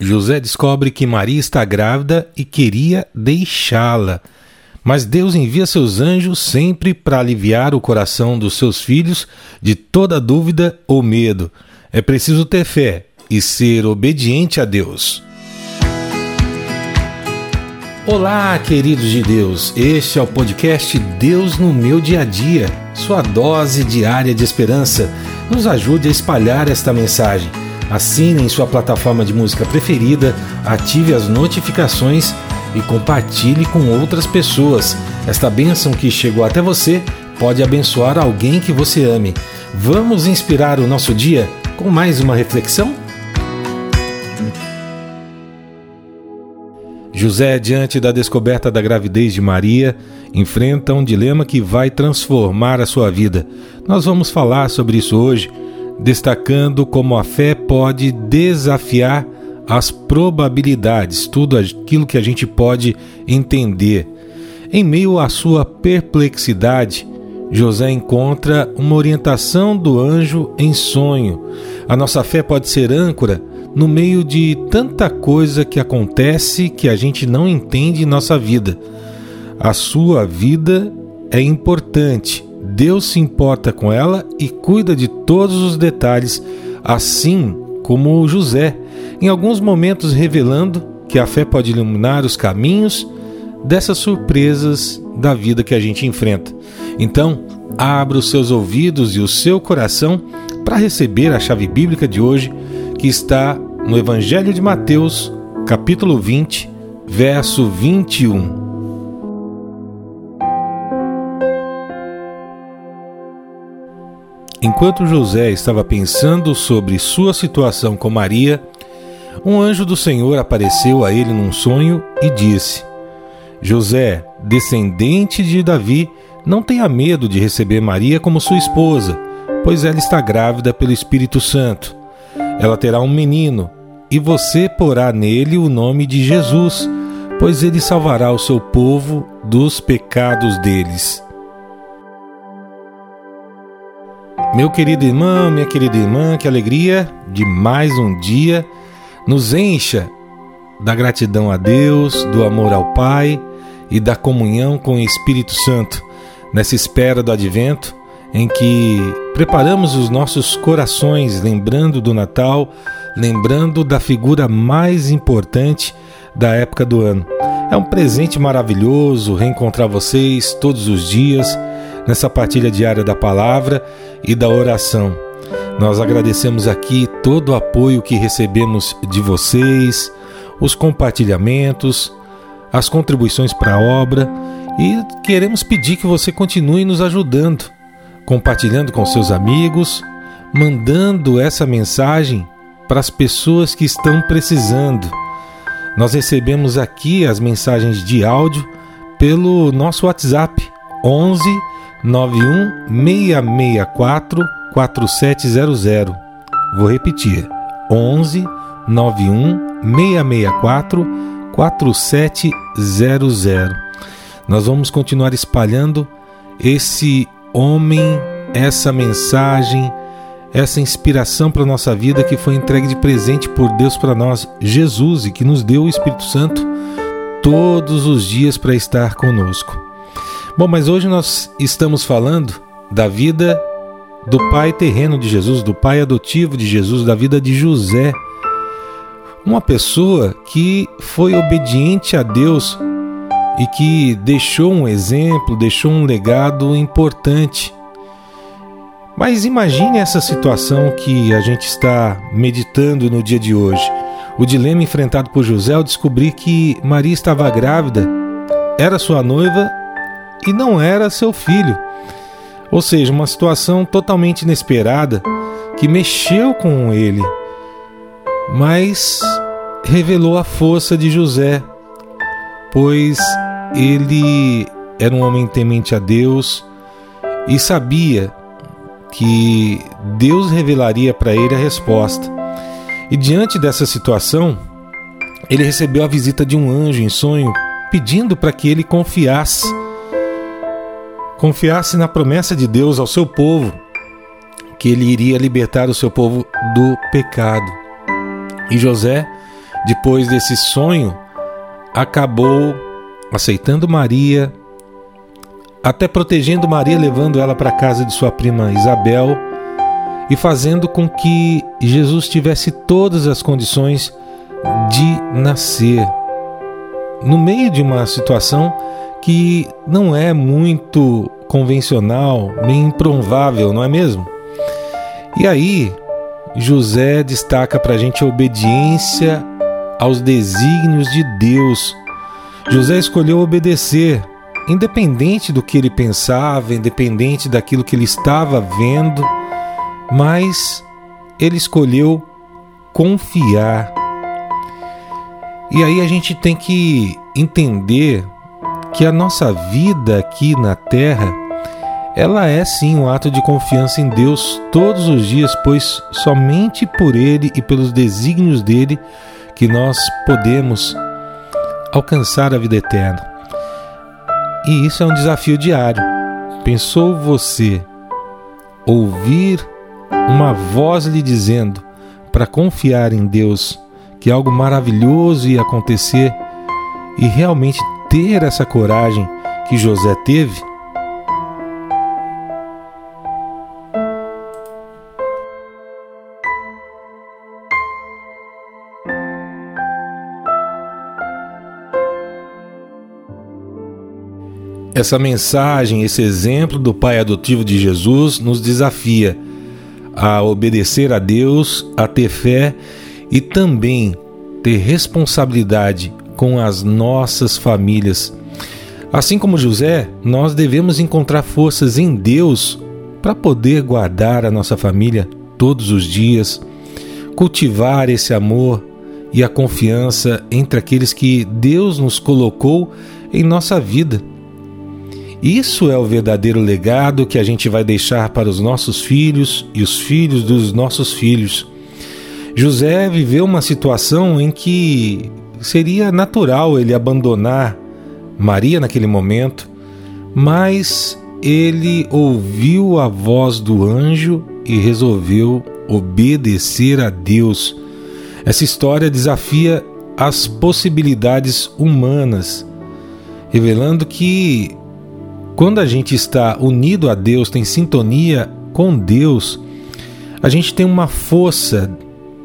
José descobre que Maria está grávida e queria deixá-la. Mas Deus envia seus anjos sempre para aliviar o coração dos seus filhos de toda dúvida ou medo. É preciso ter fé e ser obediente a Deus. Olá, queridos de Deus. Este é o podcast Deus no meu dia a dia, sua dose diária de esperança. Nos ajude a espalhar esta mensagem assine em sua plataforma de música preferida, ative as notificações e compartilhe com outras pessoas. Esta bênção que chegou até você pode abençoar alguém que você ame. Vamos inspirar o nosso dia com mais uma reflexão? José, diante da descoberta da gravidez de Maria, enfrenta um dilema que vai transformar a sua vida. Nós vamos falar sobre isso hoje destacando como a fé pode desafiar as probabilidades, tudo aquilo que a gente pode entender. Em meio à sua perplexidade, José encontra uma orientação do anjo em sonho. A nossa fé pode ser âncora no meio de tanta coisa que acontece que a gente não entende em nossa vida. A sua vida é importante, Deus se importa com ela e cuida de todos os detalhes, assim como José, em alguns momentos revelando que a fé pode iluminar os caminhos dessas surpresas da vida que a gente enfrenta. Então, abra os seus ouvidos e o seu coração para receber a chave bíblica de hoje, que está no Evangelho de Mateus, capítulo 20, verso 21. Enquanto José estava pensando sobre sua situação com Maria, um anjo do Senhor apareceu a ele num sonho e disse: José, descendente de Davi, não tenha medo de receber Maria como sua esposa, pois ela está grávida pelo Espírito Santo. Ela terá um menino, e você porá nele o nome de Jesus, pois ele salvará o seu povo dos pecados deles. Meu querido irmão, minha querida irmã, que alegria de mais um dia nos encha da gratidão a Deus, do amor ao Pai e da comunhão com o Espírito Santo nessa espera do advento em que preparamos os nossos corações lembrando do Natal, lembrando da figura mais importante da época do ano. É um presente maravilhoso reencontrar vocês todos os dias nessa partilha diária da palavra e da oração. Nós agradecemos aqui todo o apoio que recebemos de vocês, os compartilhamentos, as contribuições para a obra e queremos pedir que você continue nos ajudando, compartilhando com seus amigos, mandando essa mensagem para as pessoas que estão precisando. Nós recebemos aqui as mensagens de áudio pelo nosso WhatsApp 11 91 664 4700. Vou repetir: 11 91 664 4700. Nós vamos continuar espalhando esse homem, essa mensagem, essa inspiração para nossa vida que foi entregue de presente por Deus para nós, Jesus, e que nos deu o Espírito Santo todos os dias para estar conosco. Bom, mas hoje nós estamos falando da vida do pai terreno de Jesus, do pai adotivo de Jesus, da vida de José. Uma pessoa que foi obediente a Deus e que deixou um exemplo, deixou um legado importante. Mas imagine essa situação que a gente está meditando no dia de hoje. O dilema enfrentado por José ao descobrir que Maria estava grávida, era sua noiva e não era seu filho. Ou seja, uma situação totalmente inesperada que mexeu com ele, mas revelou a força de José, pois ele era um homem temente a Deus e sabia que Deus revelaria para ele a resposta. E diante dessa situação, ele recebeu a visita de um anjo em sonho, pedindo para que ele confiasse confiasse na promessa de Deus ao seu povo, que ele iria libertar o seu povo do pecado. E José depois desse sonho, acabou aceitando Maria, até protegendo Maria, levando ela para a casa de sua prima Isabel e fazendo com que Jesus tivesse todas as condições de nascer. No meio de uma situação que não é muito convencional, nem improvável, não é mesmo? E aí, José destaca para a gente a obediência aos desígnios de Deus. José escolheu obedecer, independente do que ele pensava, independente daquilo que ele estava vendo, mas ele escolheu confiar. E aí a gente tem que entender que a nossa vida aqui na terra ela é sim um ato de confiança em Deus todos os dias, pois somente por Ele e pelos desígnios dele que nós podemos alcançar a vida eterna. E isso é um desafio diário. Pensou você ouvir uma voz lhe dizendo para confiar em Deus que algo maravilhoso ia acontecer e realmente ter essa coragem que José teve? Essa mensagem, esse exemplo do pai adotivo de Jesus nos desafia a obedecer a Deus, a ter fé e também ter responsabilidade com as nossas famílias. Assim como José, nós devemos encontrar forças em Deus para poder guardar a nossa família todos os dias, cultivar esse amor e a confiança entre aqueles que Deus nos colocou em nossa vida. Isso é o verdadeiro legado que a gente vai deixar para os nossos filhos e os filhos dos nossos filhos. José viveu uma situação em que seria natural ele abandonar Maria naquele momento, mas ele ouviu a voz do anjo e resolveu obedecer a Deus. Essa história desafia as possibilidades humanas, revelando que quando a gente está unido a Deus, tem sintonia com Deus, a gente tem uma força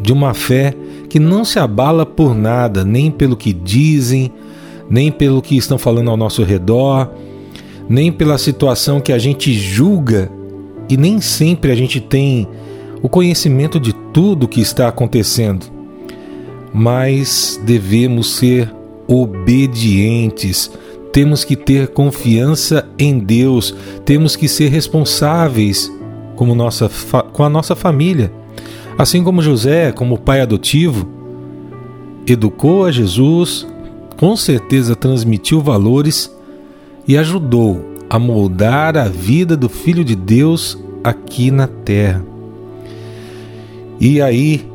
de uma fé que não se abala por nada, nem pelo que dizem, nem pelo que estão falando ao nosso redor, nem pela situação que a gente julga e nem sempre a gente tem o conhecimento de tudo que está acontecendo. Mas devemos ser obedientes temos que ter confiança em Deus, temos que ser responsáveis como nossa, com a nossa família. Assim como José, como pai adotivo, educou a Jesus, com certeza transmitiu valores e ajudou a moldar a vida do Filho de Deus aqui na terra. E aí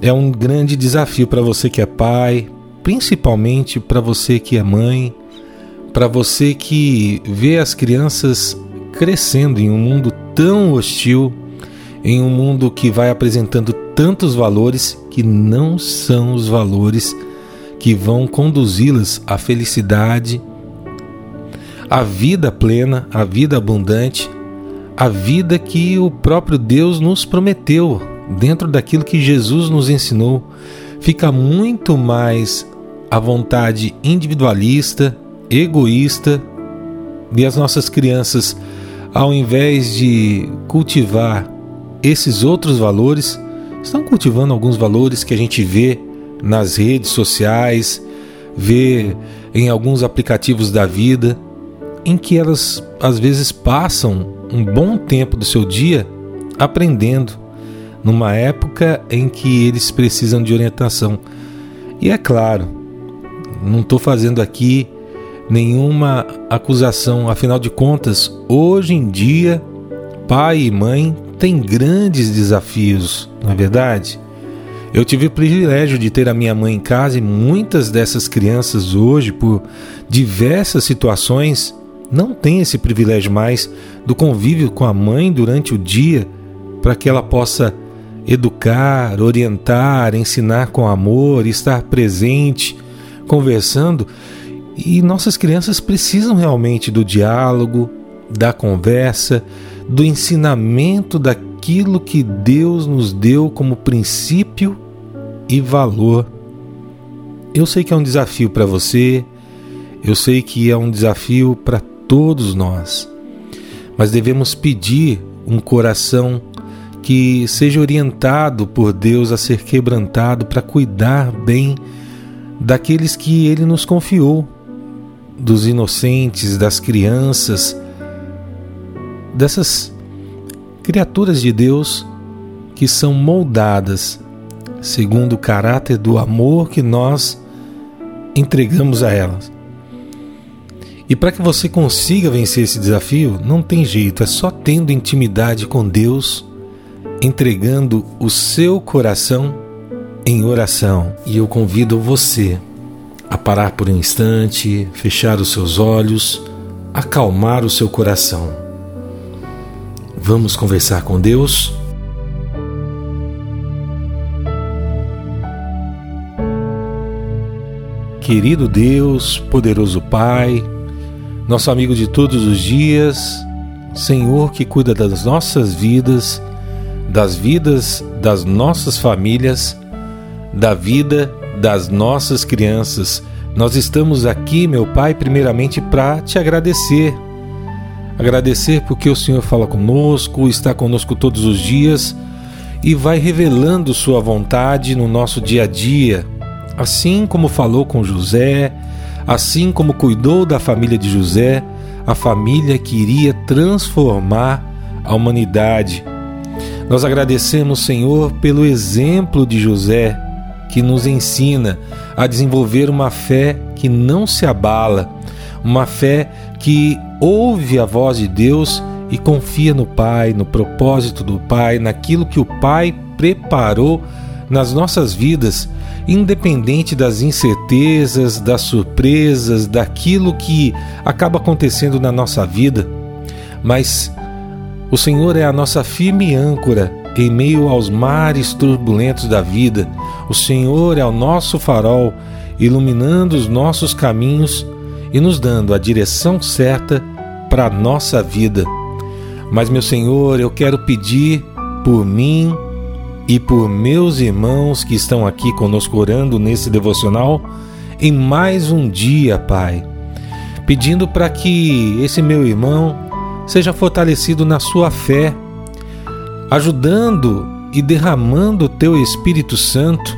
é um grande desafio para você que é pai, principalmente para você que é mãe para você que vê as crianças crescendo em um mundo tão hostil, em um mundo que vai apresentando tantos valores que não são os valores que vão conduzi-las à felicidade, à vida plena, à vida abundante, à vida que o próprio Deus nos prometeu, dentro daquilo que Jesus nos ensinou. Fica muito mais a vontade individualista, egoísta e as nossas crianças, ao invés de cultivar esses outros valores, estão cultivando alguns valores que a gente vê nas redes sociais, vê em alguns aplicativos da vida, em que elas às vezes passam um bom tempo do seu dia aprendendo, numa época em que eles precisam de orientação. E é claro, não estou fazendo aqui nenhuma acusação. Afinal de contas, hoje em dia, pai e mãe têm grandes desafios, não é verdade? Eu tive o privilégio de ter a minha mãe em casa e muitas dessas crianças hoje, por diversas situações, não têm esse privilégio mais do convívio com a mãe durante o dia para que ela possa educar, orientar, ensinar com amor, estar presente, conversando. E nossas crianças precisam realmente do diálogo, da conversa, do ensinamento daquilo que Deus nos deu como princípio e valor. Eu sei que é um desafio para você, eu sei que é um desafio para todos nós, mas devemos pedir um coração que seja orientado por Deus a ser quebrantado para cuidar bem daqueles que Ele nos confiou, dos inocentes, das crianças, dessas criaturas de Deus que são moldadas segundo o caráter do amor que nós entregamos a elas. E para que você consiga vencer esse desafio, não tem jeito, é só tendo intimidade com Deus entregando o seu coração em oração. E eu convido você a parar por um instante, fechar os seus olhos, acalmar o seu coração. Vamos conversar com Deus? Querido Deus, poderoso Pai, nosso amigo de todos os dias, Senhor que cuida das nossas vidas, das vidas das nossas famílias, da vida das nossas crianças. Nós estamos aqui, meu Pai, primeiramente para te agradecer. Agradecer porque o Senhor fala conosco, está conosco todos os dias e vai revelando Sua vontade no nosso dia a dia. Assim como falou com José, assim como cuidou da família de José, a família que iria transformar a humanidade nós agradecemos, Senhor, pelo exemplo de José, que nos ensina a desenvolver uma fé que não se abala, uma fé que ouve a voz de Deus e confia no Pai, no propósito do Pai, naquilo que o Pai preparou nas nossas vidas, independente das incertezas, das surpresas, daquilo que acaba acontecendo na nossa vida. Mas o Senhor é a nossa firme âncora em meio aos mares turbulentos da vida. O Senhor é o nosso farol, iluminando os nossos caminhos e nos dando a direção certa para a nossa vida. Mas, meu Senhor, eu quero pedir por mim e por meus irmãos que estão aqui conosco orando nesse devocional em mais um dia, Pai, pedindo para que esse meu irmão seja fortalecido na sua fé, ajudando e derramando o teu Espírito Santo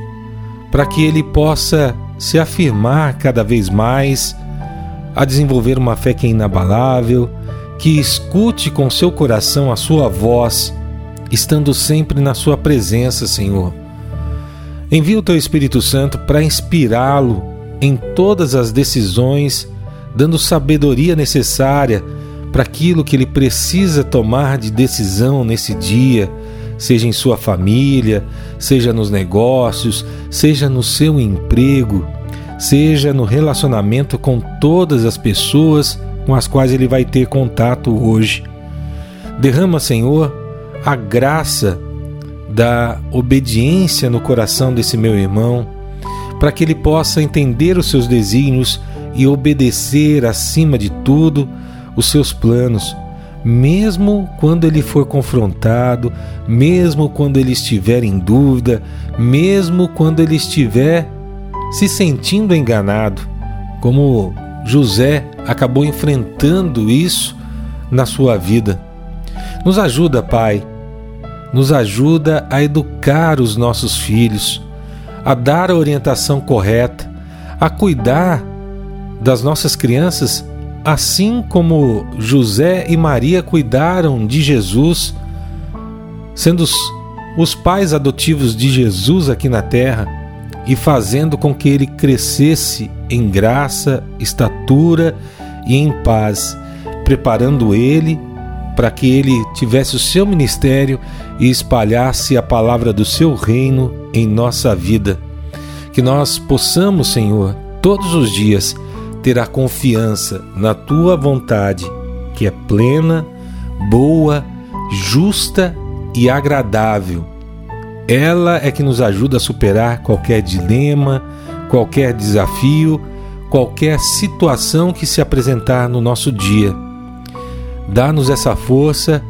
para que ele possa se afirmar cada vez mais, a desenvolver uma fé que é inabalável, que escute com seu coração a sua voz, estando sempre na sua presença, Senhor. Envia o teu Espírito Santo para inspirá-lo em todas as decisões, dando sabedoria necessária para aquilo que ele precisa tomar de decisão nesse dia, seja em sua família, seja nos negócios, seja no seu emprego, seja no relacionamento com todas as pessoas com as quais ele vai ter contato hoje. Derrama, Senhor, a graça da obediência no coração desse meu irmão, para que ele possa entender os seus desígnios e obedecer acima de tudo os seus planos, mesmo quando ele for confrontado, mesmo quando ele estiver em dúvida, mesmo quando ele estiver se sentindo enganado, como José acabou enfrentando isso na sua vida. Nos ajuda, Pai, nos ajuda a educar os nossos filhos, a dar a orientação correta, a cuidar das nossas crianças assim como José e Maria cuidaram de Jesus, sendo os, os pais adotivos de Jesus aqui na terra e fazendo com que ele crescesse em graça, estatura e em paz, preparando ele para que ele tivesse o seu ministério e espalhasse a palavra do seu reino em nossa vida. Que nós possamos, Senhor, todos os dias terá confiança na tua vontade, que é plena, boa, justa e agradável. Ela é que nos ajuda a superar qualquer dilema, qualquer desafio, qualquer situação que se apresentar no nosso dia. Dá-nos essa força,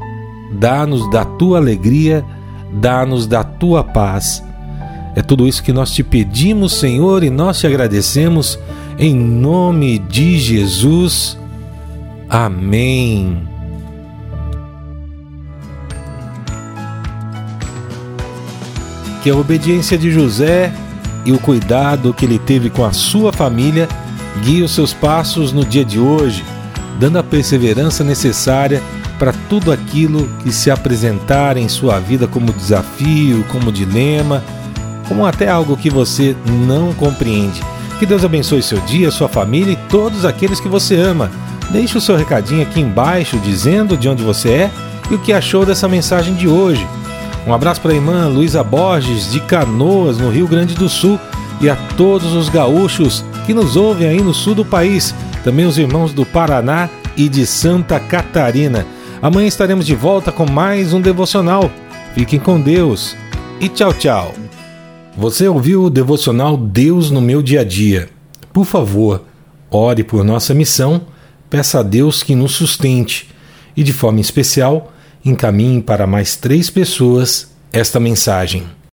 dá-nos da tua alegria, dá-nos da tua paz. É tudo isso que nós te pedimos, Senhor, e nós te agradecemos em nome de Jesus. Amém. Que a obediência de José e o cuidado que ele teve com a sua família guie os seus passos no dia de hoje, dando a perseverança necessária para tudo aquilo que se apresentar em sua vida como desafio, como dilema, como até algo que você não compreende. Que Deus abençoe seu dia, sua família e todos aqueles que você ama. Deixe o seu recadinho aqui embaixo dizendo de onde você é e o que achou dessa mensagem de hoje. Um abraço para a irmã Luísa Borges, de Canoas, no Rio Grande do Sul, e a todos os gaúchos que nos ouvem aí no sul do país, também os irmãos do Paraná e de Santa Catarina. Amanhã estaremos de volta com mais um devocional. Fiquem com Deus e tchau, tchau. Você ouviu o devocional Deus no meu dia a dia? Por favor, ore por nossa missão, peça a Deus que nos sustente e, de forma especial, encaminhe para mais três pessoas esta mensagem.